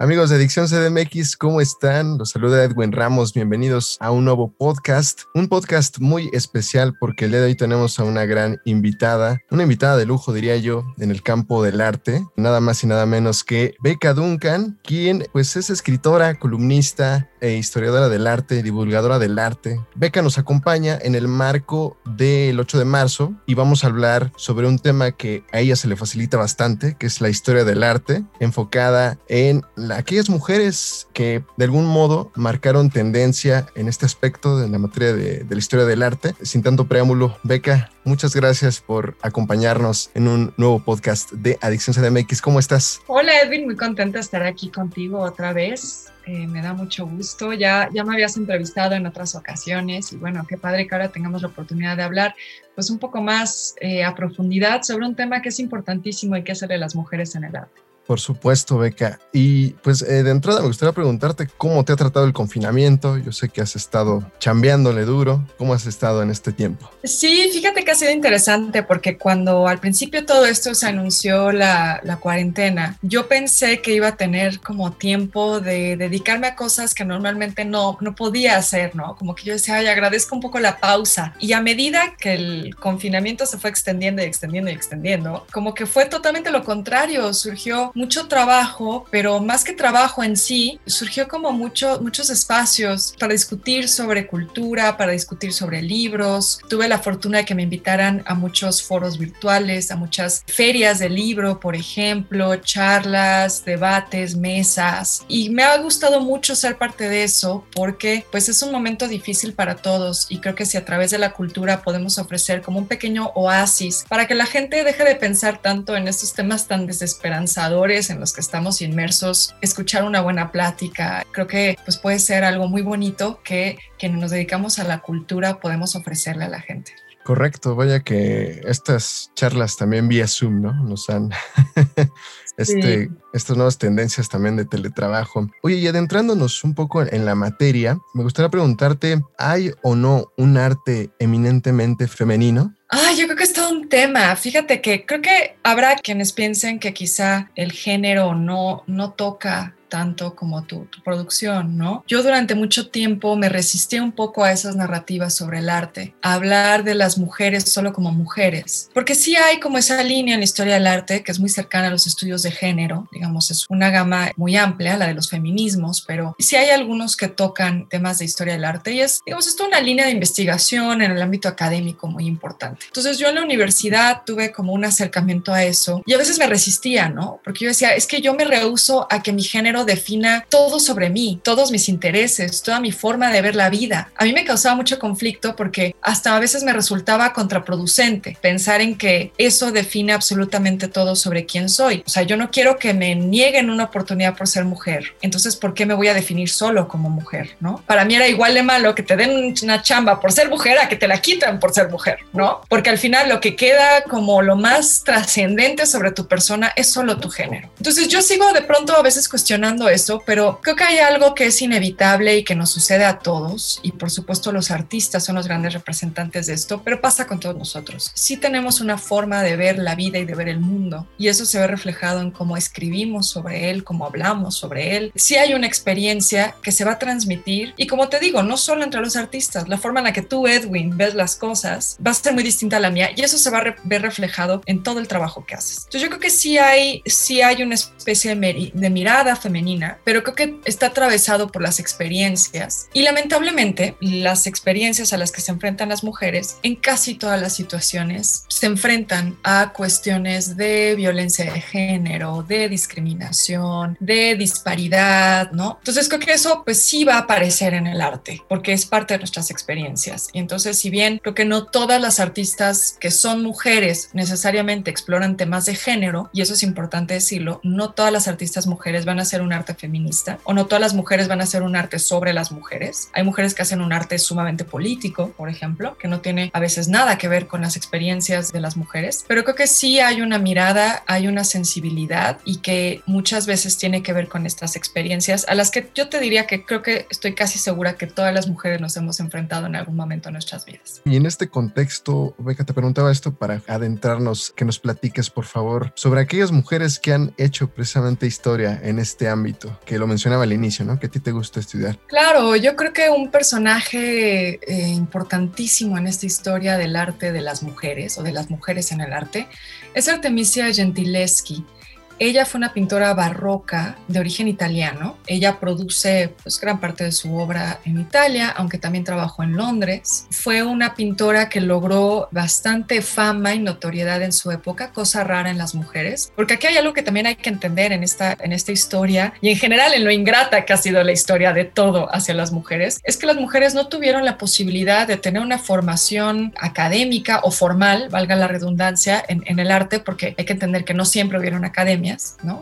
Amigos de Adicción CDMX, ¿cómo están? Los saluda Edwin Ramos. Bienvenidos a un nuevo podcast. Un podcast muy especial porque el día de hoy tenemos a una gran invitada, una invitada de lujo, diría yo, en el campo del arte. Nada más y nada menos que Becca Duncan, quien pues es escritora, columnista e historiadora del arte, divulgadora del arte. Becca nos acompaña en el marco del 8 de marzo y vamos a hablar sobre un tema que a ella se le facilita bastante, que es la historia del arte, enfocada en aquellas mujeres que de algún modo marcaron tendencia en este aspecto de la materia de, la historia del arte. Sin tanto preámbulo, Beca, muchas gracias por acompañarnos en un nuevo podcast de Adicción CDMX. ¿Cómo estás? Hola Edwin, muy contenta de estar aquí contigo otra vez. Eh, me da mucho gusto. Ya, ya me habías entrevistado en otras ocasiones y bueno, qué padre que ahora tengamos la oportunidad de hablar pues un poco más eh, a profundidad sobre un tema que es importantísimo y que es el las mujeres en el arte. Por supuesto, Beca. Y pues eh, de entrada me gustaría preguntarte cómo te ha tratado el confinamiento. Yo sé que has estado chambeándole duro. ¿Cómo has estado en este tiempo? Sí, fíjate que ha sido interesante porque cuando al principio todo esto se anunció la, la cuarentena, yo pensé que iba a tener como tiempo de dedicarme a cosas que normalmente no, no podía hacer, ¿no? Como que yo decía, ay, agradezco un poco la pausa. Y a medida que el confinamiento se fue extendiendo y extendiendo y extendiendo, como que fue totalmente lo contrario. Surgió mucho trabajo, pero más que trabajo en sí, surgió como mucho, muchos espacios para discutir sobre cultura, para discutir sobre libros. Tuve la fortuna de que me invitaran a muchos foros virtuales, a muchas ferias de libro, por ejemplo, charlas, debates, mesas. Y me ha gustado mucho ser parte de eso porque pues es un momento difícil para todos y creo que si a través de la cultura podemos ofrecer como un pequeño oasis para que la gente deje de pensar tanto en estos temas tan desesperanzadores en los que estamos inmersos, escuchar una buena plática, creo que pues puede ser algo muy bonito que quienes nos dedicamos a la cultura podemos ofrecerle a la gente. Correcto, vaya que estas charlas también vía Zoom, ¿no? Nos han este, estas nuevas tendencias también de teletrabajo. Oye, y adentrándonos un poco en la materia, me gustaría preguntarte, ¿hay o no un arte eminentemente femenino? Ah, yo creo que es todo un tema. Fíjate que creo que habrá quienes piensen que quizá el género no, no toca tanto como tu, tu, producción, ¿no? Yo durante mucho tiempo me resistí un poco a esas narrativas sobre el arte, a hablar de las mujeres solo como mujeres, porque sí hay como esa línea en la historia del arte que es muy cercana a los estudios de género, digamos, es una gama muy amplia, la de los feminismos, pero sí hay algunos que tocan temas de historia del arte y es, digamos, esto una línea de investigación en el ámbito académico muy importante. Entonces yo en la universidad tuve como un acercamiento a eso y a veces me resistía, ¿no? Porque yo decía, es que yo me rehuso a que mi género defina todo sobre mí, todos mis intereses, toda mi forma de ver la vida. A mí me causaba mucho conflicto porque hasta a veces me resultaba contraproducente pensar en que eso define absolutamente todo sobre quién soy. O sea, yo no quiero que me nieguen una oportunidad por ser mujer. Entonces, ¿por qué me voy a definir solo como mujer? ¿No? Para mí era igual de malo que te den una chamba por ser mujer a que te la quitan por ser mujer, ¿no? Porque al final lo que queda como lo más trascendente sobre tu persona es solo tu género. Entonces, yo sigo de pronto a veces cuestionando esto, pero creo que hay algo que es inevitable y que nos sucede a todos, y por supuesto los artistas son los grandes representantes de esto, pero pasa con todos nosotros. Sí tenemos una forma de ver la vida y de ver el mundo, y eso se ve reflejado en cómo escribimos sobre él, cómo hablamos sobre él. Sí hay una experiencia que se va a transmitir, y como te digo, no solo entre los artistas, la forma en la que tú, Edwin, ves las cosas va a ser muy distinta a la mía, y eso se va a ver reflejado en todo el trabajo que haces. Entonces yo creo que sí hay, sí hay una especie de, de mirada femenina pero creo que está atravesado por las experiencias. Y lamentablemente, las experiencias a las que se enfrentan las mujeres en casi todas las situaciones se enfrentan a cuestiones de violencia de género, de discriminación, de disparidad, ¿no? Entonces creo que eso pues sí va a aparecer en el arte, porque es parte de nuestras experiencias. Y entonces, si bien creo que no todas las artistas que son mujeres necesariamente exploran temas de género, y eso es importante decirlo, no todas las artistas mujeres van a ser un arte feminista o no todas las mujeres van a hacer un arte sobre las mujeres. Hay mujeres que hacen un arte sumamente político, por ejemplo, que no tiene a veces nada que ver con las experiencias de las mujeres, pero creo que sí hay una mirada, hay una sensibilidad y que muchas veces tiene que ver con estas experiencias a las que yo te diría que creo que estoy casi segura que todas las mujeres nos hemos enfrentado en algún momento en nuestras vidas. Y en este contexto, Beca, te preguntaba esto para adentrarnos, que nos platiques, por favor, sobre aquellas mujeres que han hecho precisamente historia en este ámbito, que lo mencionaba al inicio, ¿no? Que a ti te gusta estudiar. Claro, yo creo que un personaje eh, importantísimo en esta historia del arte de las mujeres o de las mujeres en el arte es Artemisia Gentileschi. Ella fue una pintora barroca de origen italiano. Ella produce pues, gran parte de su obra en Italia, aunque también trabajó en Londres. Fue una pintora que logró bastante fama y notoriedad en su época, cosa rara en las mujeres, porque aquí hay algo que también hay que entender en esta, en esta historia y en general en lo ingrata que ha sido la historia de todo hacia las mujeres, es que las mujeres no tuvieron la posibilidad de tener una formación académica o formal, valga la redundancia, en, en el arte, porque hay que entender que no siempre hubieron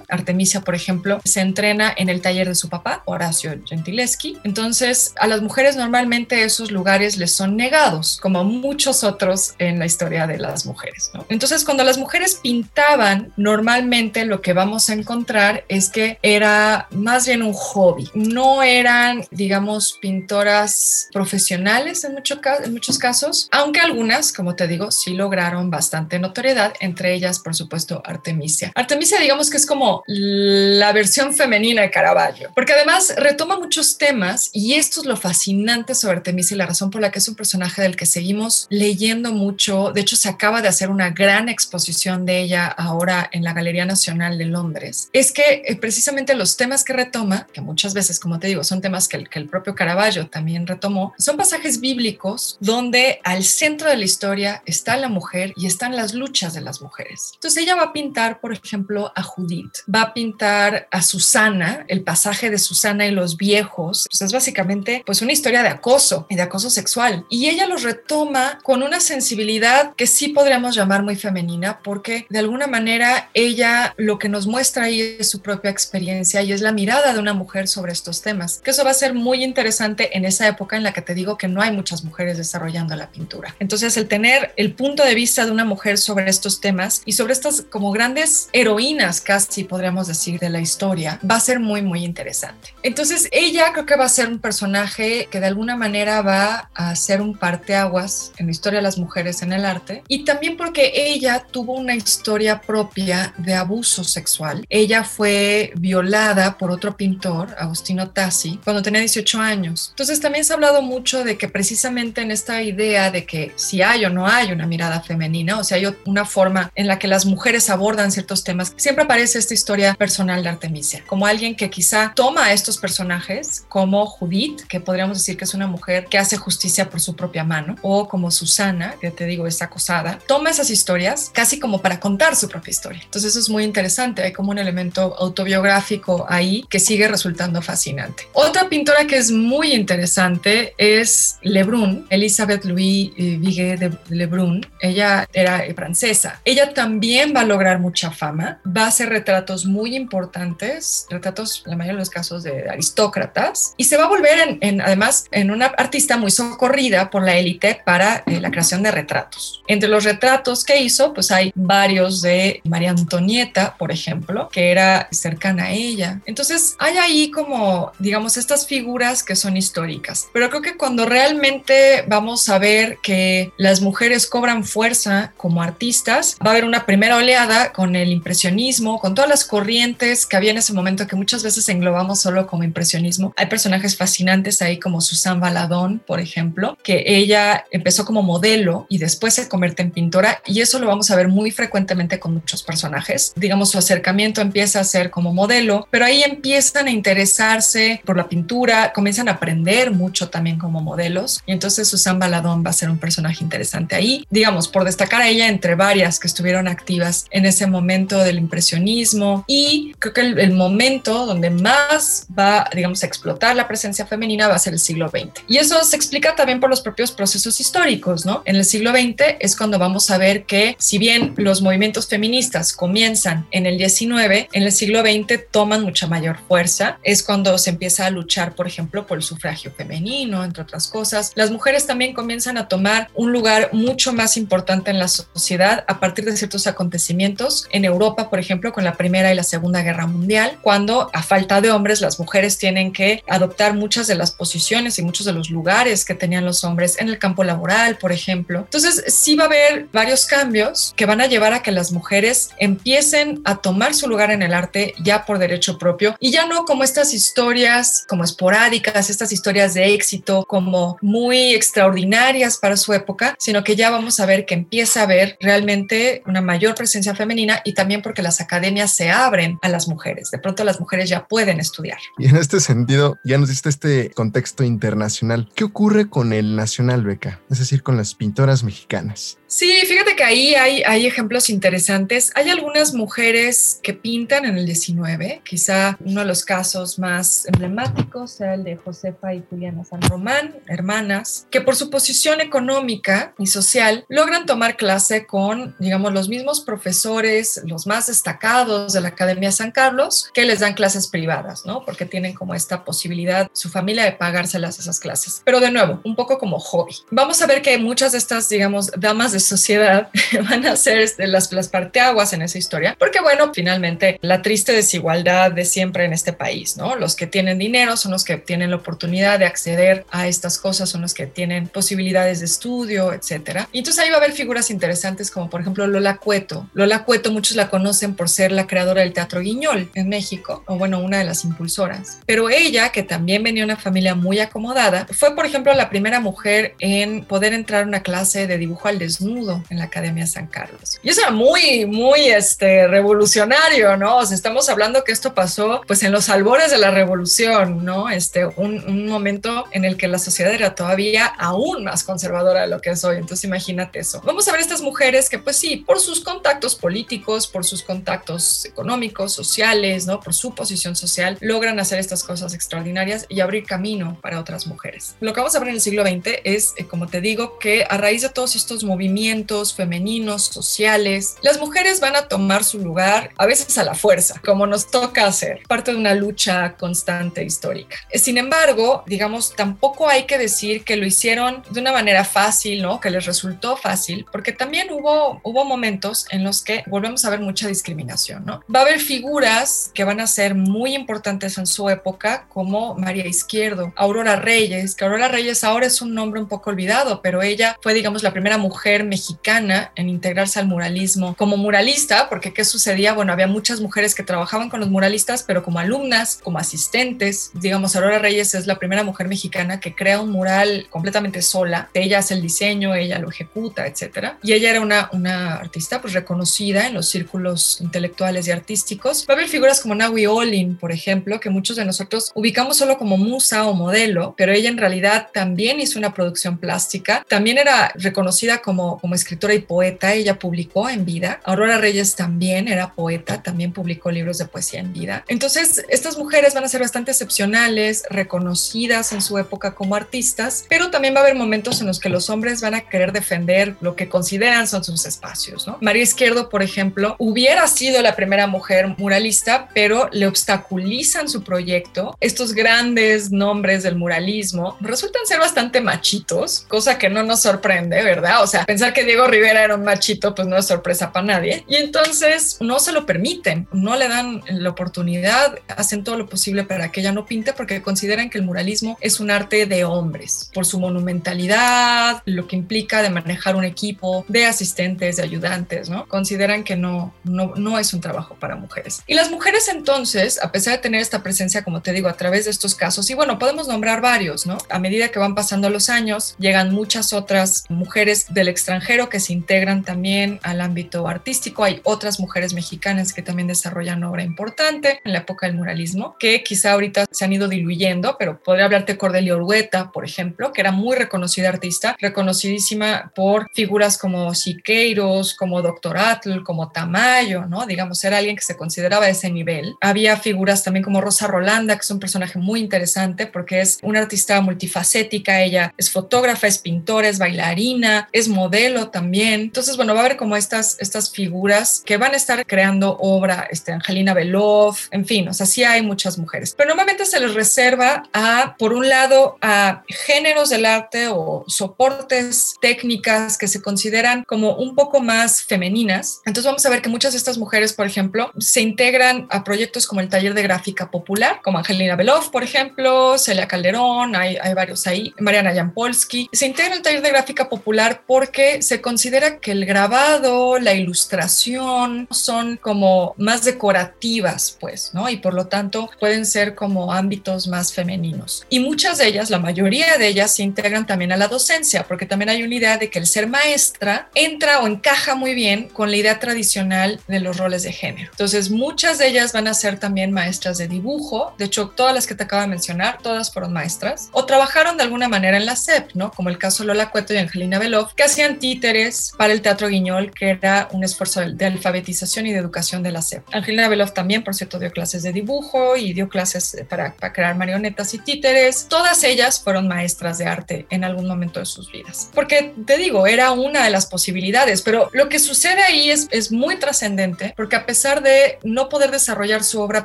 Artemisia, por ejemplo, se entrena en el taller de su papá, Horacio Gentileschi. Entonces, a las mujeres normalmente esos lugares les son negados, como muchos otros en la historia de las mujeres, Entonces, cuando las mujeres pintaban, normalmente lo que vamos a encontrar es que era más bien un hobby. No eran, digamos, pintoras profesionales en, en muchos casos, aunque algunas, como te digo, sí lograron bastante notoriedad, entre ellas, por supuesto, Artemisia. Artemisia, digamos, digamos que es como la versión femenina de Caravaggio, porque además retoma muchos temas y esto es lo fascinante sobre Artemisia y la razón por la que es un personaje del que seguimos leyendo mucho. De hecho, se acaba de hacer una gran exposición de ella ahora en la Galería Nacional de Londres. Es que eh, precisamente los temas que retoma, que muchas veces, como te digo, son temas que el, que el propio Caravaggio también retomó, son pasajes bíblicos donde al centro de la historia está la mujer y están las luchas de las mujeres. Entonces ella va a pintar, por ejemplo, a Judith, va a pintar a Susana, el pasaje de Susana y los viejos, pues es básicamente pues una historia de acoso y de acoso sexual. Y ella los retoma con una sensibilidad que sí podríamos llamar muy femenina, porque de alguna manera ella lo que nos muestra ahí es su propia experiencia y es la mirada de una mujer sobre estos temas, que eso va a ser muy interesante en esa época en la que te digo que no hay muchas mujeres desarrollando la pintura. Entonces el tener el punto de vista de una mujer sobre estos temas y sobre estas como grandes heroínas casi podríamos decir de la historia, va a ser muy, muy interesante. Entonces, ella creo que va a ser un personaje que de alguna manera va a ser un parteaguas en la historia de las mujeres en el arte y también porque ella tuvo una historia propia de abuso sexual. Ella fue violada por otro pintor, Agustino Tassi, cuando tenía 18 años. Entonces, también se ha hablado mucho de que precisamente en esta idea de que si hay o no hay una mirada femenina, o sea, hay una forma en la que las mujeres abordan ciertos temas, siempre aparece esta historia personal de Artemisia, como alguien que quizá toma a estos personajes, como Judith, que podríamos decir que es una mujer que hace justicia por su propia mano, o como Susana, que te digo es acosada, toma esas historias casi como para contar su propia historia. Entonces eso es muy interesante, hay como un elemento autobiográfico ahí que sigue resultando fascinante. Otra pintora que es muy interesante es Lebrun, Elizabeth Louis eh, Viguet de Lebrun. Ella era francesa. Ella también va a lograr mucha fama, va a hacer retratos muy importantes, retratos, la mayoría de los casos, de aristócratas, y se va a volver, en, además, en una artista muy socorrida por la élite para eh, la creación de retratos. Entre los retratos que hizo, pues hay varios de María Antonieta, por ejemplo, que era cercana a ella. Entonces, hay ahí como, digamos, estas figuras que son históricas. Pero creo que cuando realmente vamos a ver que las mujeres cobran fuerza como artistas, va a haber una primera oleada con el impresionismo, con todas las corrientes que había en ese momento que muchas veces englobamos solo como impresionismo. Hay personajes fascinantes ahí como Susan Baladón, por ejemplo, que ella empezó como modelo y después se convierte en pintora y eso lo vamos a ver muy frecuentemente con muchos personajes. Digamos, su acercamiento empieza a ser como modelo, pero ahí empiezan a interesarse por la pintura, comienzan a aprender mucho también como modelos y entonces Susan Baladón va a ser un personaje interesante ahí. Digamos, por destacar a ella entre varias que estuvieron activas en ese momento del impresionismo y creo que el, momento donde más va, digamos, a explotar la presencia femenina va a ser el siglo XX. Y eso se explica también por los propios procesos históricos, ¿no? En el siglo XX es cuando vamos a ver que si bien los movimientos feministas comienzan en el XIX, en el siglo XX toman mucha mayor fuerza. Es cuando se empieza a luchar, por ejemplo, por el sufragio femenino, entre otras cosas. Las mujeres también comienzan a tomar un lugar mucho más importante en la sociedad a partir de ciertos acontecimientos en Europa, por ejemplo, con la Primera y la Segunda Guerra Mundial, cuando a falta de hombres las mujeres tienen que adoptar muchas de las posiciones y muchos de los lugares que tenían los hombres en el campo laboral, por ejemplo. Entonces, sí va a haber varios cambios que van a llevar a que las mujeres empiecen a tomar su lugar en el arte ya por derecho propio y ya no como estas historias como esporádicas, estas historias de éxito como muy extraordinarias para su época, sino que ya vamos a ver que empieza a haber realmente una mayor presencia femenina y también porque las academias se abren a las mujeres. De pronto las mujeres ya pueden estudiar. Y en este sentido, ya nos diste este contexto internacional. ¿Qué ocurre con el nacional, Beca? Es decir, con las pintoras mexicanas. Sí, fíjate que ahí hay, hay ejemplos interesantes. Hay algunas mujeres que pintan en el 19, quizá uno de los casos más emblemáticos sea el de Josefa y Juliana San Román, hermanas, que por su posición económica y social logran tomar clase con, digamos, los mismos profesores, los más destacados de la Academia San Carlos, que les dan clases privadas, ¿no? Porque tienen como esta posibilidad, su familia, de pagárselas esas clases. Pero de nuevo, un poco como hobby. Vamos a ver que muchas de estas, digamos, damas de sociedad van a ser este, las, las parteaguas en esa historia, porque bueno, finalmente la triste desigualdad de siempre en este país, ¿no? Los que tienen dinero son los que tienen la oportunidad de acceder a estas cosas, son los que tienen posibilidades de estudio, etcétera. Y entonces ahí va a haber figuras interesantes como por ejemplo Lola Cueto. Lola Cueto muchos la conocen por ser la creadora del Teatro Guiñol en México, o bueno, una de las impulsoras. Pero ella, que también venía de una familia muy acomodada, fue por ejemplo la primera mujer en poder entrar a una clase de dibujo al desnudo en la Academia San Carlos. Y eso era muy, muy este, revolucionario, ¿no? O sea, estamos hablando que esto pasó pues en los albores de la revolución, ¿no? Este, un, un momento en el que la sociedad era todavía aún más conservadora de lo que es hoy. Entonces imagínate eso. Vamos a ver estas mujeres que pues sí, por sus contactos políticos, por sus contactos económicos, sociales, ¿no? Por su posición social, logran hacer estas cosas extraordinarias y abrir camino para otras mujeres. Lo que vamos a ver en el siglo XX es, eh, como te digo, que a raíz de todos estos movimientos femeninos, sociales. Las mujeres van a tomar su lugar, a veces a la fuerza, como nos toca hacer, parte de una lucha constante histórica. Sin embargo, digamos, tampoco hay que decir que lo hicieron de una manera fácil, ¿no? Que les resultó fácil, porque también hubo, hubo momentos en los que volvemos a ver mucha discriminación, ¿no? Va a haber figuras que van a ser muy importantes en su época, como María Izquierdo, Aurora Reyes, que Aurora Reyes ahora es un nombre un poco olvidado, pero ella fue, digamos, la primera mujer mexicana en integrarse al muralismo como muralista, porque ¿qué sucedía? Bueno, había muchas mujeres que trabajaban con los muralistas, pero como alumnas, como asistentes. Digamos, Aurora Reyes es la primera mujer mexicana que crea un mural completamente sola. Ella hace el diseño, ella lo ejecuta, etcétera. Y ella era una, una artista pues reconocida en los círculos intelectuales y artísticos. Va a haber figuras como Naui Olin, por ejemplo, que muchos de nosotros ubicamos solo como musa o modelo, pero ella en realidad también hizo una producción plástica. También era reconocida como como, escritora y poeta, ella publicó en vida. Aurora Reyes también era poeta, también publicó libros de poesía en vida. Entonces, estas mujeres van a ser bastante excepcionales, reconocidas en su época como artistas, pero también va a haber momentos en los que los hombres van a querer defender lo que consideran son sus espacios. ¿no? María Izquierdo, por ejemplo, hubiera sido la primera mujer muralista, pero le obstaculizan su proyecto. Estos grandes nombres del muralismo resultan ser bastante machitos, cosa que no nos sorprende, ¿verdad? O sea, pensar que Diego Rivera era un machito, pues no es sorpresa para nadie. Y entonces no se lo permiten, no le dan la oportunidad, hacen todo lo posible para que ella no pinte porque consideran que el muralismo es un arte de hombres, por su monumentalidad, lo que implica de manejar un equipo de asistentes, de ayudantes, ¿no? Consideran que no, no, no es un trabajo para mujeres. Y las mujeres entonces, a pesar de tener esta presencia, como te digo, a través de estos casos, y bueno, podemos nombrar varios, ¿no? A medida que van pasando los años, llegan muchas otras mujeres del extranjero que se integran también al ámbito artístico. Hay otras mujeres mexicanas que también desarrollan obra importante en la época del muralismo, que quizá ahorita se han ido diluyendo, pero podría hablarte de Cordelia Orhueta, por ejemplo, que era muy reconocida artista, reconocidísima por figuras como Siqueiros, como Doctor Atl, como Tamayo, ¿no? Digamos, era alguien que se consideraba ese nivel. Había figuras también como Rosa Rolanda, que es un personaje muy interesante porque es una artista multifacética, ella es fotógrafa, es pintora, es bailarina, es modelo también. Entonces, bueno, va a haber como estas, estas figuras que van a estar creando obra, este, Angelina Belov, en fin, o sea, sí hay muchas mujeres, pero normalmente se les reserva a, por un lado, a géneros del arte o soportes, técnicas que se consideran como un poco más femeninas. Entonces vamos a ver que muchas de estas mujeres, por ejemplo, se integran a proyectos como el taller de gráfica popular, como Angelina Belov, por ejemplo, Celia Calderón, hay, hay varios ahí, Mariana Jampolsky. Se integra el taller de gráfica popular porque se considera que el grabado, la ilustración son como más decorativas, pues, ¿no? Y por lo tanto pueden ser como ámbitos más femeninos. Y muchas de ellas, la mayoría de ellas, se integran también a la docencia, porque también hay una idea de que el ser maestra entra o encaja muy bien con la idea tradicional de los roles de género. Entonces, muchas de ellas van a ser también maestras de dibujo. De hecho, todas las que te acabo de mencionar, todas fueron maestras o trabajaron de alguna manera en la SEP, ¿no? Como el caso Lola Cueto y Angelina Belov, que hacían títeres para el Teatro Guiñol, que era un esfuerzo de alfabetización y de educación de la SEP. Angelina Belov también, por cierto, dio clases de dibujo y dio clases para, para crear marionetas y títeres. Todas ellas fueron maestras de arte en algún momento de sus vidas. Porque te digo, era una de las posibilidades, pero lo que sucede ahí es, es muy trascendente porque a pesar de no poder desarrollar su obra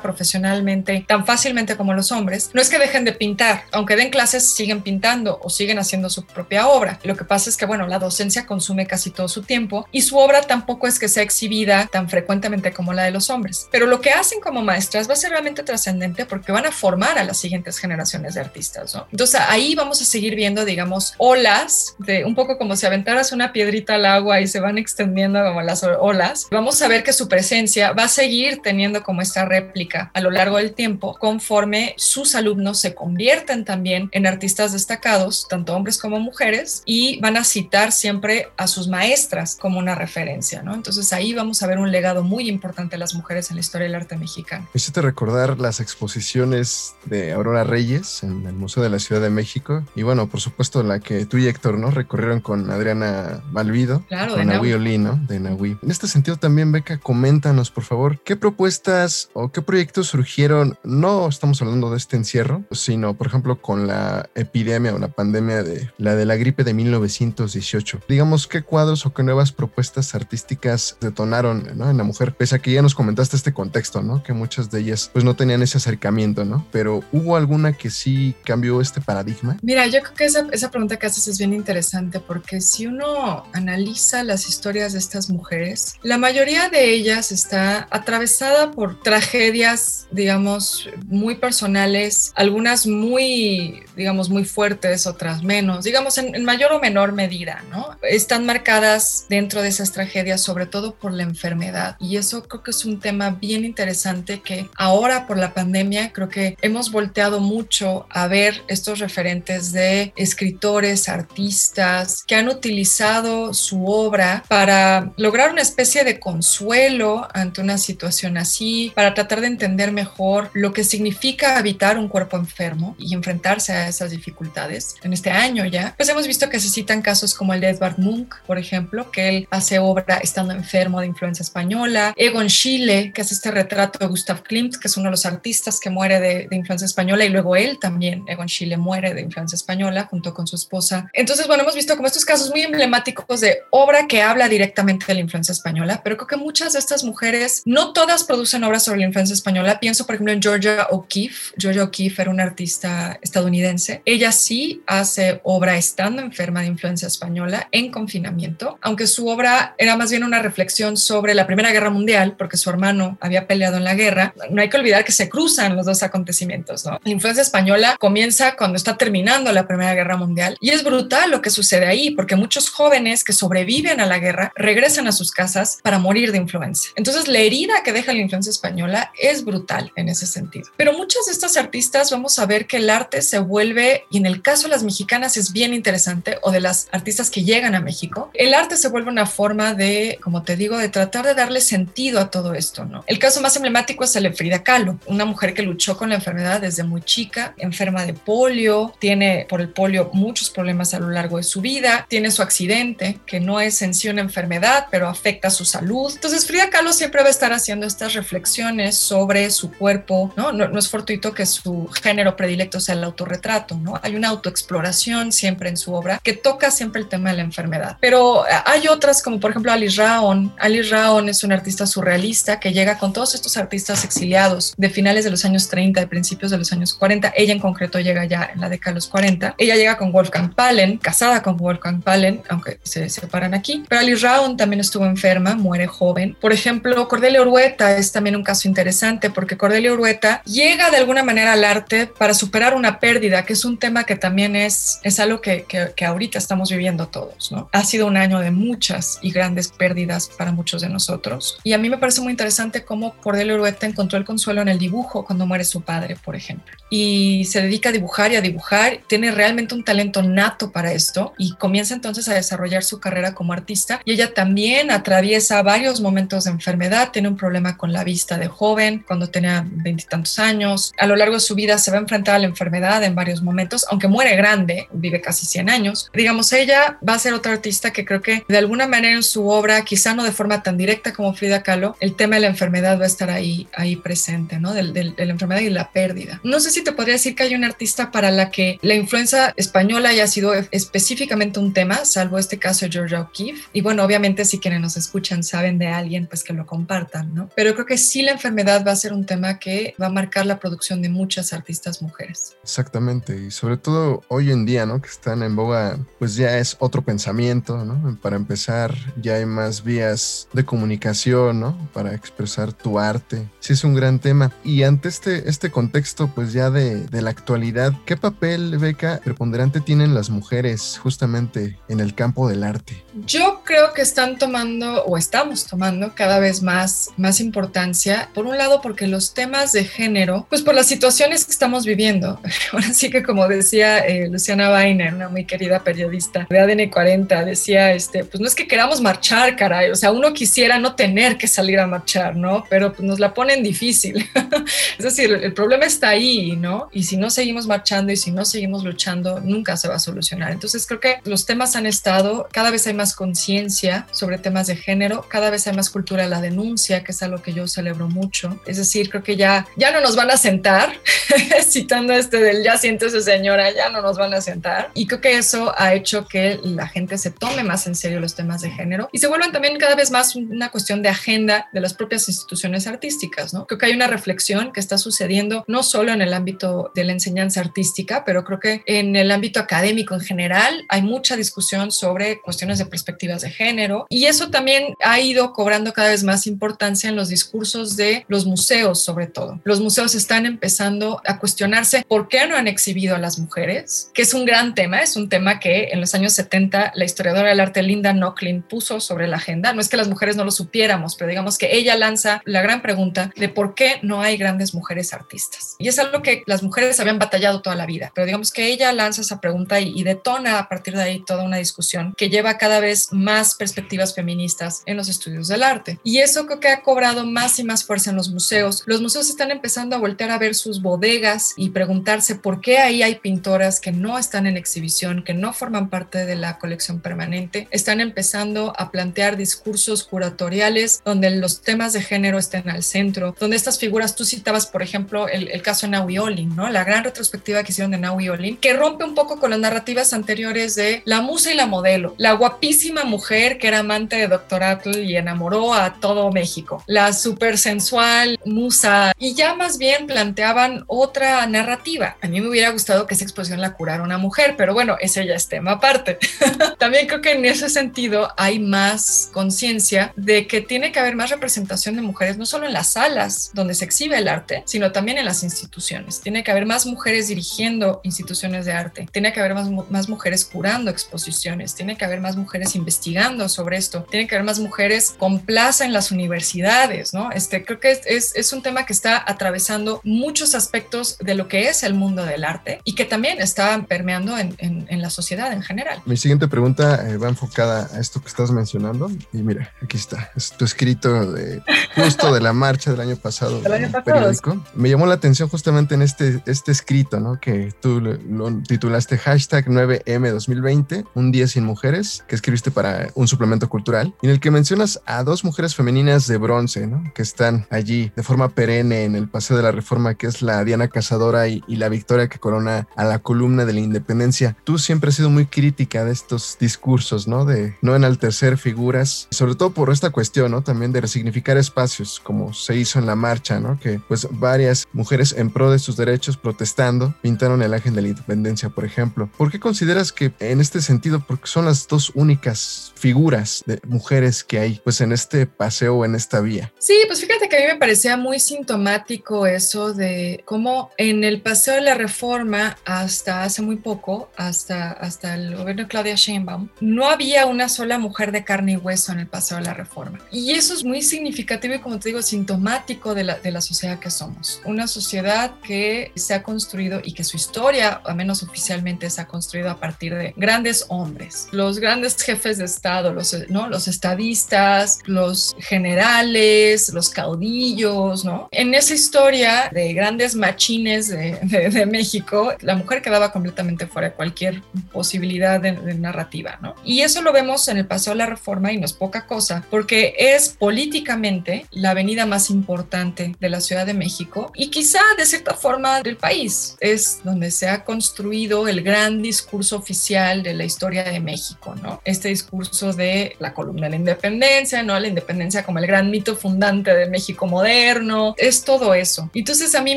profesionalmente tan fácilmente como los hombres, no es que dejen de pintar, aunque den clases siguen pintando o siguen haciendo su propia obra. Lo que pasa es que, bueno, la docencia consume casi todo su tiempo y su obra tampoco es que sea exhibida tan frecuentemente como la de los hombres. Pero lo que hacen como maestras va a ser realmente trascendente porque van a formar a las siguientes generaciones de artistas, ¿no? Entonces ahí vamos a seguir viendo, digamos, olas de un poco como si aventaras una piedrita al agua y se van extendiendo como las olas. Vamos a ver que su presencia va a seguir teniendo como esta réplica a lo largo del tiempo conforme sus alumnos se convierten también en artistas destacados, tanto hombres como mujeres, y van a citar siempre a sus maestras como una referencia, ¿no? Entonces ahí vamos a ver un legado muy importante de las mujeres en la historia del arte mexicano. Me hiciste recordar las exposiciones de Aurora Reyes en el Museo de la Ciudad de México y bueno, por supuesto la que tú y Héctor, ¿no? Recorrieron con Adriana Malvido, claro, con Nahui Oli, ¿no? De Nahui. En este sentido también, Beca, coméntanos, por favor, ¿qué propuestas o qué proyectos surgieron? No estamos hablando de este encierro, sino, por ejemplo, con la epidemia o la pandemia de la de la gripe de 1918. Digamos, ¿qué cuadros o qué nuevas propuestas artísticas detonaron en la mujer? Pese a que ya nos comentaste este contexto, ¿no? Que muchas de ellas pues no tenían ese acercamiento, ¿no? Pero ¿hubo alguna que sí cambió este paradigma? Mira, yo creo que esa, esa pregunta que haces es bien interesante porque si uno analiza las historias de estas mujeres, la mayoría de ellas está atravesada por tragedias, digamos, muy personales, algunas muy, digamos, muy fuertes, otras menos, digamos, en, en mayor o menor medida, ¿no? Están marcadas dentro de esas tragedias, sobre todo por la enfermedad. Y eso creo que es un tema bien interesante que ahora por la pandemia creo que hemos volteado mucho a ver estos referentes de escritores, artistas que han utilizado su obra para lograr una especie de consuelo ante una situación así, para tratar de entender mejor lo que significa habitar un cuerpo enfermo y enfrentarse a esas dificultades. En este año ya, pues hemos visto que se citan casos como el de Edvard Munch, por ejemplo, que él hace obra estando enfermo de influencia española, Egon Schiele, que hace este retrato de Gustav Klimt, que es uno de los artistas que muere de, de influencia española, y luego él también, Egon Schiele, muere de influencia española junto con su esposa. Entonces, bueno, hemos visto como estos casos muy emblemáticos de obra que habla directamente de la influencia española, pero creo que muchas de estas mujeres, no todas producen obras sobre la influencia española. Pienso, por ejemplo, en Georgia O'Keeffe. Georgia O'Keeffe era una artista estadounidense. Ella sí hace obra estando enferma de influencia española en confinamiento, aunque su obra era más bien una reflexión sobre la Primera Guerra Mundial, porque su hermano había peleado en la guerra. No hay que olvidar que se cruzan los dos acontecimientos. La influencia española comienza cuando está terminando la Primera Guerra Mundial y es brutal lo que sucede ahí, porque muchos jóvenes que sobreviven a la guerra regresan a sus casas para morir de influencia. Entonces, la herida que deja la influencia española es brutal en ese sentido. Pero muchas de estas artistas vamos a ver que el arte se vuelve, y en el caso de las mexicanas es bien interesante, o de las artistas que llegan a México, el arte se vuelve una forma de, como te digo, de tratar de darle sentido a todo esto, ¿no? El caso más emblemático es el de Frida Kahlo, una mujer que luchó con la enfermedad desde muy chica, enferma de polio, tiene por el polio muchos problemas a lo largo de su vida, tiene su accidente, que no es en sí una enfermedad, pero afecta su salud. Entonces Frida Kahlo siempre va a estar haciendo estas reflexiones sobre su cuerpo, ¿no? No, es fortuito que su género predilecto sea el autorretrato, ¿no? Hay una autoexploración siempre en su obra que toca siempre el tema de la enfermedad. Pero hay otras como por ejemplo Alice Raon. Alice Raon es una artista surrealista que llega con todos estos artistas exiliados de finales de los años 30, de principios de los años 40. Ella en concreto llega ya en la década de los 40. Ella llega con Wolfgang Palen, casada con Wolfgang Palen, aunque se separan aquí. Pero Alice Raon también estuvo enferma, muere joven. Por ejemplo, Cordelia Urueta es también un caso interesante porque Cordelia Urueta llega de alguna manera al arte para superar una pérdida, que es un tema que también es, es algo que, que, que ahorita estamos viviendo todos. ¿no? Ha sido un año de muchas y grandes pérdidas para muchos de nosotros. Y a mí me parece muy interesante cómo Cordelia Urueta encontró el consuelo en el dibujo cuando muere su padre, por ejemplo. Y se dedica a dibujar y a dibujar. Tiene realmente un talento nato para esto y comienza entonces a desarrollar su carrera como artista. Y ella también atraviesa varios momentos de enfermedad. Tiene un problema con la vista de joven cuando tenía veintitantos años. A lo largo de su vida se va a enfrentar a la enfermedad en varios momentos, aunque muere grande, vive casi 100 años. Digamos, ella va a ser otra artista que creo que de alguna manera en su obra, quizá no de forma tan directa como Frida Kahlo, el tema de la enfermedad va a estar ahí, ahí presente, ¿no? De, de, de la enfermedad y la pérdida. No sé si te podría decir que hay una artista para la que la influencia española haya sido específicamente un tema, salvo este caso de Georgia O'Keeffe. Y bueno, obviamente si quienes nos escuchan saben de alguien, pues que lo compartan, ¿no? Pero creo que sí la enfermedad va a ser un tema que va a marcar la producción de muchas artistas mujeres. Exactamente, y sobre todo hoy en día, ¿no? Que están en boga, pues ya es otro pensamiento, ¿no? Para empezar, ya hay más vías de comunicación, ¿no? Para expresar tu arte. Sí es un gran tema. Y ante este, este contexto, pues ya de, de la actualidad, ¿qué papel, Beca, preponderante tienen las mujeres justamente en el campo del arte? Yo creo que están tomando o estamos tomando cada vez más, más importancia. Por un lado, porque los temas de género, pues por las situaciones que estamos viviendo. Ahora sí que como decía eh, Luciana Weiner, una muy querida periodista de ADN 40, decía, este, pues no es que queramos marchar, caray, o sea, uno quisiera no tener que salir a marchar, ¿no? Pero pues, nos la ponen difícil. es decir, el problema está ahí, ¿no? Y si no seguimos marchando y si no seguimos luchando, nunca se va a solucionar. Entonces creo que los temas han estado, cada vez hay más conciencia sobre temas de género, cada vez hay más cultura de la denuncia, que es algo que yo celebro mucho. Es decir, creo que ya, ya no nos van a sentar, citando este del ya siéntese señora, ya no nos van a sentar. Y creo que eso ha hecho que la gente se tome más en serio los temas de género y se vuelvan también cada vez más una cuestión de agenda de las propias instituciones artísticas, ¿no? Creo que hay una reflexión que está sucediendo no solo en el ámbito de la enseñanza artística, pero creo que en el ámbito académico en general hay mucha discusión sobre cuestiones de perspectivas de género y eso también ha ido cobrando cada vez más importancia en los discursos de los museos, sobre todo. Los museos están empezando a cuestionarse por qué no han exhibido a las mujeres, que es un gran tema, es un tema que en los años 70 la historiadora del arte Linda Nochlin puso sobre la agenda. No es que las mujeres no lo supiéramos, pero digamos que ella lanza la gran pregunta de por qué no hay grandes mujeres artistas. Y es algo que las mujeres habían batallado toda la vida, pero digamos que ella lanza esa pregunta y, y detona a partir de ahí toda una discusión que lleva cada vez más perspectivas feministas en los estudios del arte. Y eso creo que ha cobrado más y más fuerza en los museos. Los museos están empezando a voltear a ver sus bodegas y preguntarse por qué ahí hay pintoras que no están en exhibición, que no forman parte de la colección permanente. Están empezando a plantear discursos curatoriales donde los temas de género estén al centro, donde estas figuras, tú citabas, por ejemplo, el, el caso de Naui Olin, ¿no? La gran retrospectiva que hicieron de Naui Olin, que rompe un poco con las narrativas anteriores de la musa y la modelo, la guapísima mujer que era amante de Dr. Atle y enamoró a todo México, la súper sensual musa, y ya más bien planteaban otra narrativa. A mí me hubiera gustado que esa exposición la curara una mujer, pero bueno, ese ya es tema aparte. También creo que en ese sentido hay más conciencia de que tiene que haber más representación de mujeres, no solo en las salas donde se exhibe el arte, sino también en las instituciones. Tiene que haber más mujeres dirigiendo instituciones de arte, tiene que haber más, más mujeres curando exposiciones, tiene que haber más mujeres investigando sobre esto, tiene que haber más mujeres con plaza en las universidades, ¿no? Este, creo que es, es, es un tema que está atravesando muchos aspectos de lo que es el mundo del arte y que también está permeando en, en, en la sociedad en general. Mi siguiente pregunta eh, va enfocada a esto que estás mencionando y mira, aquí está, es tu escrito de justo de la marcha del año pasado del año pasado. periódico. Me llamó la atención justamente en este, este escrito, ¿no? Que tú lo, lo titulaste hashtag 9M 2020, un día sin mujeres, que escribiste para un suplemento cultural, en el que mencionas a dos mujeres femeninas de bronce, ¿no? Que están allí de forma perenne en el Paseo de la Reforma, que es la Diana Cazadora y, la Victoria que corona a la columna de la independencia. Tú siempre has sido muy crítica de estos discursos, ¿no? De no enaltecer figuras, sobre todo por esta cuestión, ¿no? También de resignificar espacios, como se hizo en la marcha, ¿no? Que pues varias mujeres en pro de sus derechos protestando pintaron el ángel de la independencia, por ejemplo. ¿Por qué consideras que en este sentido, porque son las dos únicas figuras de mujeres que hay pues en este paseo o en esta vía? Sí, pues fíjate que a mí me parecía muy sintomático eso de cómo en el paseo de la reforma hasta hace muy poco, hasta, hasta el gobierno de Claudia Sheinbaum, no había una sola mujer de carne y hueso en el paseo de la reforma. Y eso es muy significativo y como te digo, sintomático de la, de la sociedad que somos. Una sociedad que se ha construido y que su historia, al menos oficialmente, se ha construido a partir de grandes hombres, los grandes jefes de Estado, los, ¿no? los estadistas, los generales, los caudillos, ¿no? En esa historia de grandes machines de, de, de México, la mujer quedaba completamente fuera de cualquier posibilidad de, de, narrativa, ¿no? Y eso lo vemos en el Paseo de la Reforma y no es poca cosa, porque es políticamente la avenida más importante de la Ciudad de México y quizá de cierta forma del país. Es donde se ha construido el gran discurso oficial de la historia de México, ¿no? Este discurso de la columna de la independencia, ¿no? La independencia como el gran mito fundante de México moderno, es todo eso. Entonces a mí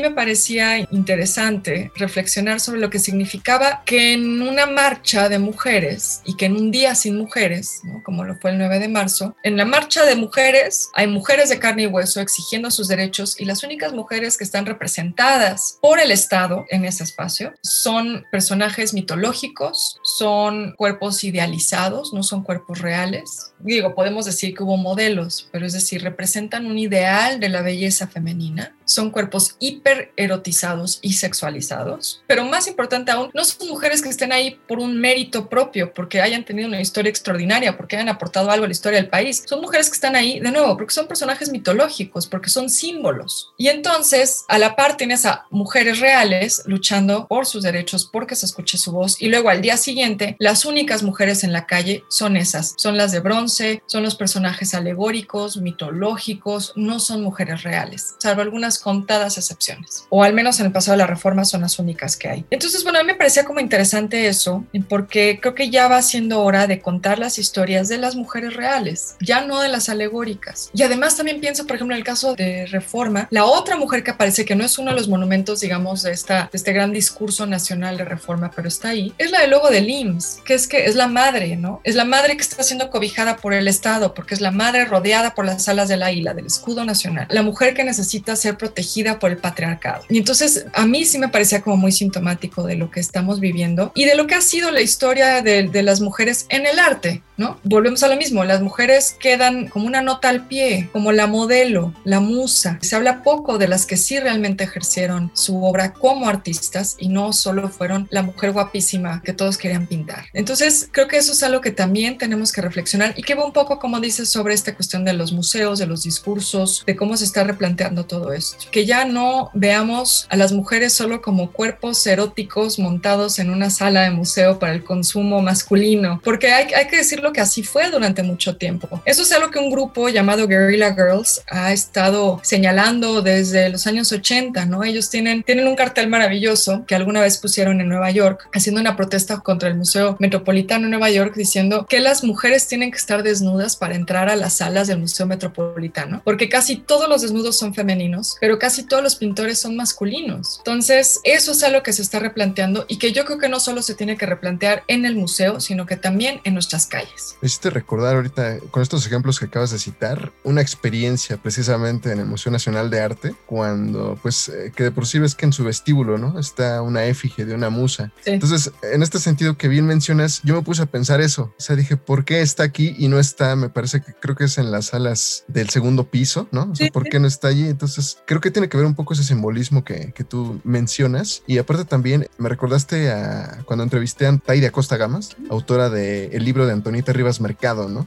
me parecía interesante reflexionar sobre lo que significaba que en una marcha de mujeres y que en un día sin mujeres, como lo fue el 9 de marzo, en la marcha de mujeres hay mujeres de carne y hueso exigiendo sus derechos y las únicas mujeres que están representadas por el Estado en ese espacio son personajes mitológicos, son cuerpos idealizados, no son cuerpos reales. Digo, podemos decir que hubo modelos, pero es decir, representan un ideal de la belleza femenina son cuerpos hiper erotizados y sexualizados, pero más importante aún, no son mujeres que estén ahí por un mérito propio, porque hayan tenido una historia extraordinaria, porque hayan aportado algo a la historia del país. Son mujeres que están ahí, de nuevo, porque son personajes mitológicos, porque son símbolos. Y entonces, a la par tienes a mujeres reales luchando por sus derechos, porque se escuche su voz, y luego al día siguiente, las únicas mujeres en la calle son esas, son las de bronce, son los personajes alegóricos, mitológicos, no son mujeres reales, salvo algunas contadas excepciones, o al menos en el pasado de la reforma son las únicas que hay. Entonces, bueno, a mí me parecía como interesante eso, porque creo que ya va siendo hora de contar las historias de las mujeres reales, ya no de las alegóricas. Y además también pienso, por ejemplo, en el caso de reforma, la otra mujer que aparece, que no es uno de los monumentos, digamos, de, esta, de este gran discurso nacional de reforma, pero está ahí, es la del logo del IMSS, que es que es la madre, ¿no? Es la madre que está siendo cobijada por el Estado, porque es la madre rodeada por las alas del águila, del escudo nacional, la mujer que necesita ser protegida por el patriarcado. Y entonces a mí sí me parecía como muy sintomático de lo que estamos viviendo y de lo que ha sido la historia de, de las mujeres en el arte, ¿no? Volvemos a lo mismo, las mujeres quedan como una nota al pie, como la modelo, la musa. Se habla poco de las que sí realmente ejercieron su obra como artistas y no solo fueron la mujer guapísima que todos querían pintar. Entonces creo que eso es algo que también tenemos que reflexionar y que va un poco, como dices, sobre esta cuestión de los museos, de los discursos, de cómo se está replanteando todo esto. Que ya no veamos a las mujeres solo como cuerpos eróticos montados en una sala de museo para el consumo masculino, porque hay, hay que decirlo que así fue durante mucho tiempo. Eso es algo que un grupo llamado Guerrilla Girls ha estado señalando desde los años 80, ¿no? Ellos tienen, tienen un cartel maravilloso que alguna vez pusieron en Nueva York, haciendo una protesta contra el Museo Metropolitano de Nueva York, diciendo que las mujeres tienen que estar desnudas para entrar a las salas del Museo Metropolitano, porque casi todos los desnudos son femeninos, pero casi todos los pintores son masculinos. Entonces, eso es algo que se está replanteando y que yo creo que no solo se tiene que replantear en el museo, sino que también en nuestras calles. Me hiciste recordar ahorita, con estos ejemplos que acabas de citar, una experiencia precisamente en el Museo Nacional de Arte, cuando, pues, eh, que de por sí ves que en su vestíbulo, ¿no? Está una efigie de una musa. Sí. Entonces, en este sentido que bien mencionas, yo me puse a pensar eso. O sea, dije, ¿por qué está aquí y no está? Me parece que creo que es en las salas del segundo piso, ¿no? O sea, Sí, ¿por qué no está allí? Entonces, creo que tiene que ver un poco ese simbolismo que, que tú mencionas. Y aparte también me recordaste a cuando entrevisté a Taira Costa Gamas, autora del libro de Antonita Antonieta Rivas Mercado, ¿no?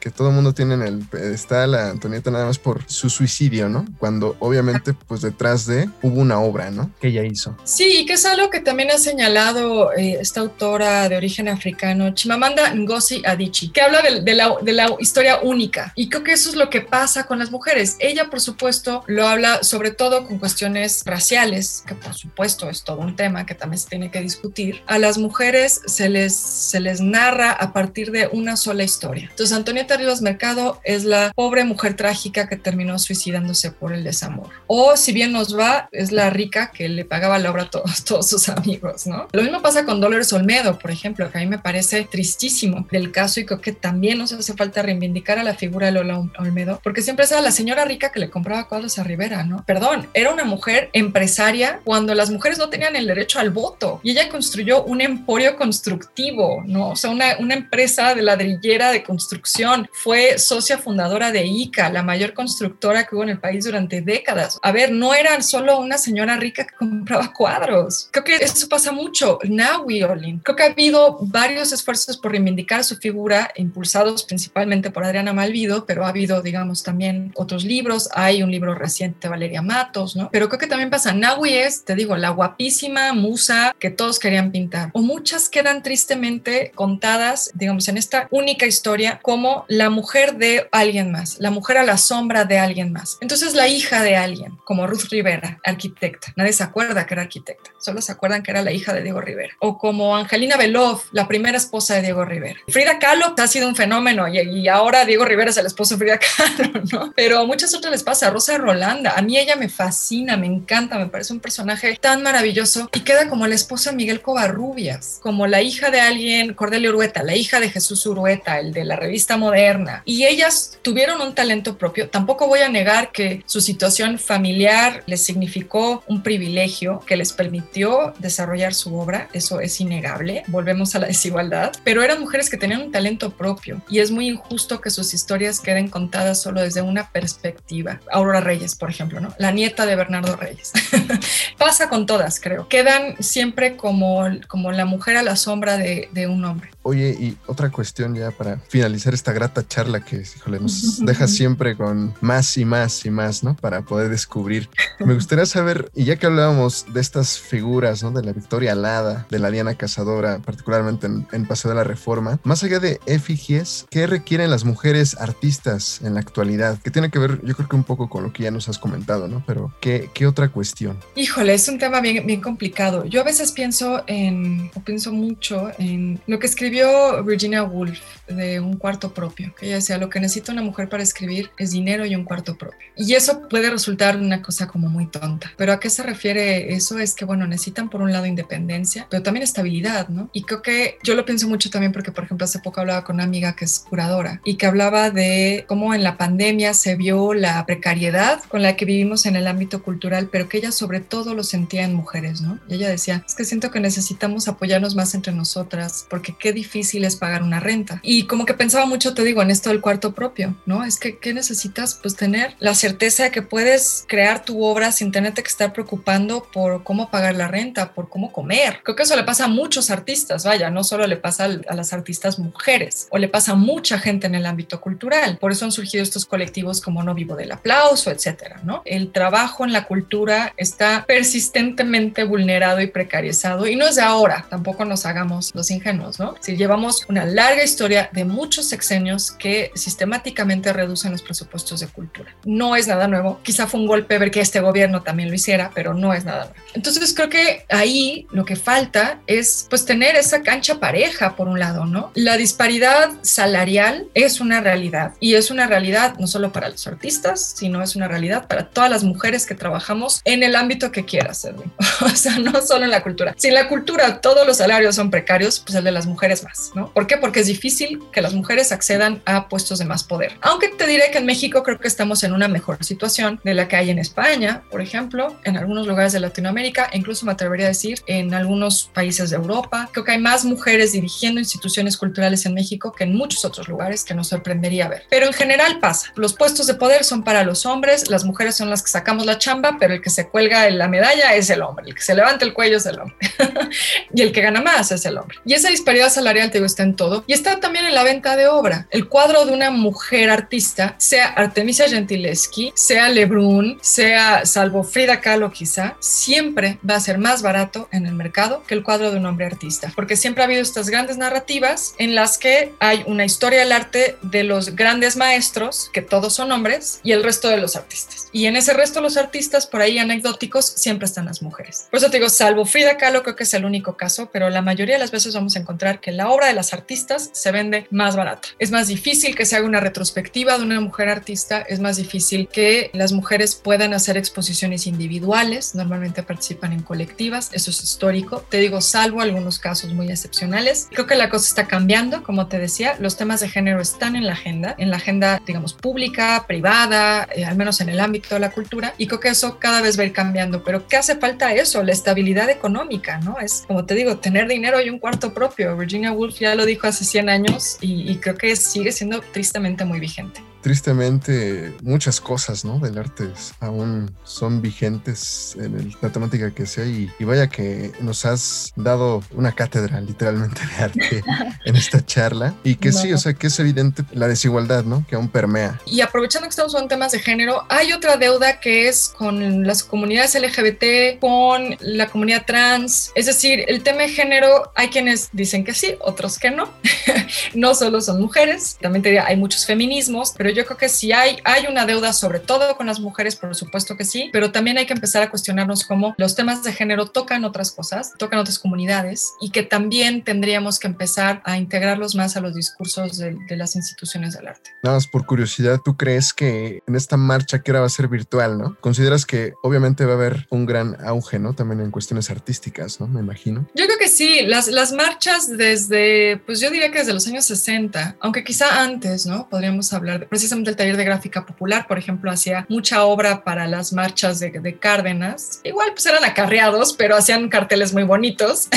Que todo el mundo tiene en el pedestal a Antonieta nada más por su suicidio, ¿no? Cuando obviamente pues detrás de hubo una obra, ¿no? Que ella hizo. Sí, y que es algo que también ha señalado eh, esta autora de origen africano, Chimamanda Ngozi Adichie, que habla de, la, de la historia única. Y creo que eso es lo que pasa con las mujeres. Ella, por supuesto, lo habla sobre todo con cuestiones raciales, que por supuesto es todo un tema que también se tiene que discutir. A las mujeres se les, se les narra a partir de una sola historia. Entonces, Antonieta Rivas Mercado es la pobre mujer trágica que terminó suicidándose por el desamor. O si bien nos va, es la rica que le pagaba la obra a todos, todos sus amigos, ¿no? Lo mismo pasa con Dolores Olmedo, por ejemplo, que a mí me parece tristísimo del caso y creo que también nos hace falta reivindicar a la figura de Lola Olmedo, porque siempre era la señora rica que le compraba cuadros a Rivera, ¿no? Perdón, era una mujer empresaria cuando las mujeres no tenían el derecho al voto y ella construyó un emporio constructivo, ¿no? O sea, una, una empresa de ladrillera de construcción, fue socia fundadora de ICA, la mayor constructora que hubo en el país durante décadas. A ver, no era solo una señora rica que compraba cuadros. Creo que eso pasa mucho. Naui Olin. Creo que ha habido varios esfuerzos por reivindicar su figura, impulsados principalmente por Adriana Malvido, pero ha habido, digamos, también otros libros. Hay un libro reciente, Valeria Matos, ¿no? Pero creo que también pasa. Naui es, te digo, la guapísima musa que todos querían pintar. O muchas quedan tristemente contadas, digamos, en esta única historia como la mujer de alguien más, la mujer a la sombra de alguien más. Entonces, la hija de alguien, como Ruth Rivera, arquitecta. Nadie se acuerda que era arquitecta, solo se acuerdan que era la hija de Diego Rivera. O como Angelina Belov, la primera esposa de Diego Rivera. Frida Kahlo ha sido un fenómeno y, ahora Diego Rivera es el esposo de Frida Kahlo, ¿no? Pero a muchas otras les pasa. Rosa Rolanda, a mí ella me fascina, me encanta, me parece un personaje tan maravilloso y queda como la esposa de Miguel Covarrubias, como la hija de alguien, Cordelia Urueta, la hija de Jesús Urueta, el de la revista moderna. Y ellas tuvieron un talento propio. Tampoco voy a negar que su situación familiar les significó un privilegio que les permitió desarrollar su obra. Eso es innegable. Volvemos a la desigualdad. Pero eran mujeres que tenían un talento propio y es muy injusto que sus historias queden contadas solo desde una perspectiva. Aurora Reyes, por ejemplo, ¿no? La nieta de Bernardo Reyes. Pasa con todas, creo. Quedan siempre como, como la mujer a la sombra de un hombre. Oye, y otra cuestión ya para finalizar esta grata charla que, híjole, nos deja siempre con más y más y más, ¿no? Para poder descubrir. Me gustaría saber, y ya que hablábamos de estas figuras, ¿no? De la Victoria Alada, de la Diana Cazadora, particularmente en, Paseo de la Reforma, más allá de efigies, ¿qué requieren las mujeres artistas en la actualidad? Que tiene que ver, yo creo que un poco con lo que ya nos has comentado, ¿no? Pero, ¿qué, qué otra cuestión? Híjole, es un tema bien, bien complicado. Yo a veces pienso en, o pienso mucho en lo que escribí Virginia Woolf de un cuarto propio, que ella decía, lo que necesita una mujer para escribir es dinero y un cuarto propio. Y eso puede resultar una cosa como muy tonta, pero ¿a qué se refiere eso? Es que, bueno, necesitan por un lado independencia, pero también estabilidad, ¿no? Y creo que yo lo pienso mucho también porque, por ejemplo, hace poco hablaba con una amiga que es curadora y que hablaba de cómo en la pandemia se vio la precariedad con la que vivimos en el ámbito cultural, pero que ella sobre todo lo sentía en mujeres, ¿no? Y ella decía, es que siento que necesitamos apoyarnos más entre nosotras porque qué difícil es pagar una renta. Como que pensaba mucho, te digo, en esto del cuarto propio, ¿no? Es que, ¿qué necesitas? Pues tener la certeza de que puedes crear tu obra sin tenerte que estar preocupando por cómo pagar la renta, por cómo comer. Creo que eso le pasa a muchos artistas, vaya, no solo le pasa a las artistas mujeres, o le pasa a mucha gente en el ámbito cultural. Por eso han surgido estos colectivos como No Vivo del Aplauso, etcétera, ¿no? El trabajo en la cultura está persistentemente vulnerado y precarizado, y no es de ahora, tampoco nos hagamos los ingenuos, ¿no? Si llevamos una larga historia de muchos sexenios que sistemáticamente reducen los presupuestos de cultura. No es nada nuevo, quizá fue un golpe ver que este gobierno también lo hiciera, pero no es nada nuevo. Entonces creo que ahí lo que falta es pues tener esa cancha pareja por un lado, ¿no? La disparidad salarial es una realidad y es una realidad no solo para los artistas, sino es una realidad para todas las mujeres que trabajamos en el ámbito que quieras, Edwin. o sea, no solo en la cultura. Si en la cultura todos los salarios son precarios, pues el de las mujeres más, ¿no? ¿Por qué? Porque es difícil que las mujeres accedan a puestos de más poder. Aunque te diré que en México creo que estamos en una mejor situación de la que hay en España, por ejemplo, en algunos lugares de Latinoamérica e incluso me atrevería a decir en algunos países de Europa. Creo que hay más mujeres dirigiendo instituciones culturales en México que en muchos otros lugares que nos sorprendería ver. Pero en general pasa. Los puestos de poder son para los hombres, las mujeres son las que sacamos la chamba, pero el que se cuelga en la medalla es el hombre, el que se levanta el cuello es el hombre y el que gana más es el hombre. Y esa disparidad salarial te digo, está en todo. Y está también en la venta de obra. El cuadro de una mujer artista, sea Artemisia Gentileschi, sea Lebrun, sea salvo Frida Kahlo quizá, siempre va a ser más barato en el mercado que el cuadro de un hombre artista. Porque siempre ha habido estas grandes narrativas en las que hay una historia del arte de los grandes maestros, que todos son hombres, y el resto de los artistas. Y en ese resto de los artistas, por ahí anecdóticos, siempre están las mujeres. Por eso te digo, salvo Frida Kahlo, creo que es el único caso, pero la mayoría de las veces vamos a encontrar que la obra de las artistas se vende más barata. Es más difícil que se haga una retrospectiva de una mujer artista, es más difícil que las mujeres puedan hacer exposiciones individuales, normalmente participan en colectivas, eso es histórico. Te digo, salvo algunos casos muy excepcionales. Creo que la cosa está cambiando, como te decía, los temas de género están en la agenda, en la agenda, digamos, pública, privada, eh, al menos en el ámbito de la cultura, y creo que eso cada vez va a ir cambiando. Pero ¿qué hace falta eso? La estabilidad económica, ¿no? Es, como te digo, tener dinero y un cuarto propio. Virginia Woolf ya lo dijo hace 100 años y, y creo que sigue siendo tristemente muy vigente tristemente muchas cosas ¿no? del arte aún son vigentes en la temática que sea y, vaya que nos has dado una cátedra literalmente de arte en esta charla y que sí, o sea que es evidente la desigualdad ¿no? que aún permea. Y aprovechando que estamos en temas de género, hay otra deuda que es con las comunidades LGBT, con la comunidad trans, es decir, el tema de género hay quienes dicen que sí, otros que no, no solo son mujeres, también te diría, hay muchos feminismos, pero yo creo que sí hay, hay una deuda, sobre todo con las mujeres, por supuesto que sí, pero también hay que empezar a cuestionarnos cómo los temas de género tocan otras cosas, tocan otras comunidades y que también tendríamos que empezar a integrarlos más a los discursos de, las instituciones del arte. Nada más por curiosidad, ¿tú crees que en esta marcha que ahora va a ser virtual, ¿no? ¿Consideras que obviamente va a haber un gran auge, ¿no? También en cuestiones artísticas, ¿no? Me imagino. Yo creo que sí, las, las marchas desde, pues yo diría que desde los años 60, aunque quizá antes, ¿no? Podríamos hablar de, precisamente el taller de gráfica popular, por ejemplo, hacía mucha obra para las marchas de, de Cárdenas. Igual pues eran acarreados, pero hacían carteles muy bonitos.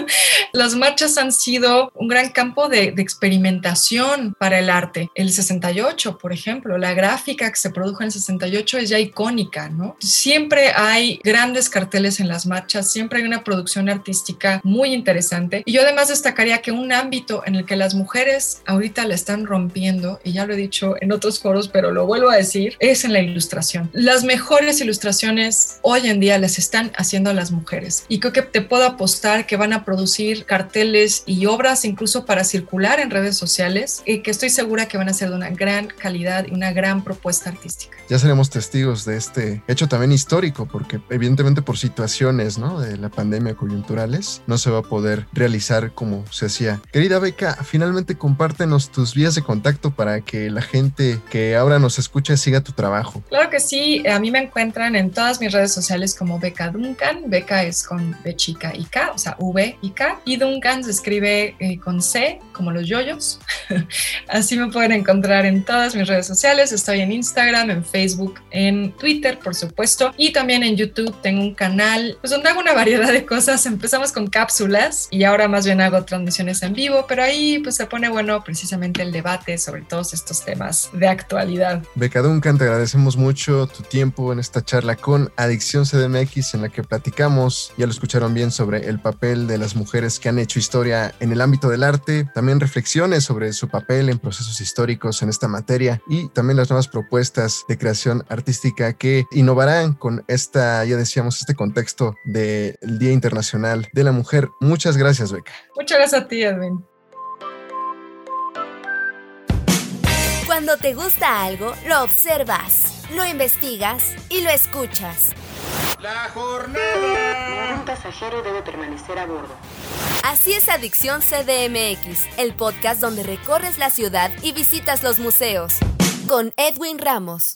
las marchas han sido un gran campo de, de, experimentación para el arte. El 68, por ejemplo, la gráfica que se produjo en el 68 es ya icónica, ¿no? Siempre hay grandes carteles en las marchas, siempre hay una producción artística muy interesante. Y yo además destacaría que un ámbito en el que las mujeres ahorita la están rompiendo, y ya lo he dicho en otros foros, pero lo vuelvo a decir, es en la ilustración. Las mejores ilustraciones hoy en día las están haciendo las mujeres y creo que te puedo apostar que van a producir carteles y obras incluso para circular en redes sociales y que estoy segura que van a ser de una gran calidad y una gran propuesta artística. Ya seremos testigos de este hecho también histórico porque evidentemente por situaciones ¿no? de la pandemia coyunturales no se va a poder realizar como se hacía. Querida Beca, finalmente compártenos tus vías de contacto para que la gente que ahora nos escucha siga tu trabajo. Claro que sí, a mí me encuentran en todas mis redes sociales como Beca Duncan. Beca es con B chica y K, o sea, V y K. Y Duncan se escribe eh, con C, como los yoyos. Así me pueden encontrar en todas mis redes sociales. Estoy en Instagram, en Facebook, en Twitter, por supuesto. Y también en YouTube tengo un canal pues, donde hago una variedad de cosas. Empezamos con cápsulas y ahora más bien hago transmisiones en vivo, pero ahí pues se pone bueno precisamente el debate sobre todos estos temas de actualidad. Beca Duncan, te agradecemos mucho tu tiempo en esta charla con Adicción CDMX en la que platicamos, ya lo escucharon bien, sobre el papel de las mujeres que han hecho historia en el ámbito del arte, también reflexiones sobre su papel en procesos históricos en esta materia y también las nuevas propuestas de creación artística que innovarán con esta, ya decíamos, este contexto del Día Internacional de la Mujer. Muchas gracias, Beca. Muchas gracias a ti, Edwin. Cuando te gusta algo, lo observas, lo investigas y lo escuchas. La jornada. Un pasajero debe permanecer a bordo. Así es Adicción CDMX, el podcast donde recorres la ciudad y visitas los museos. Con Edwin Ramos.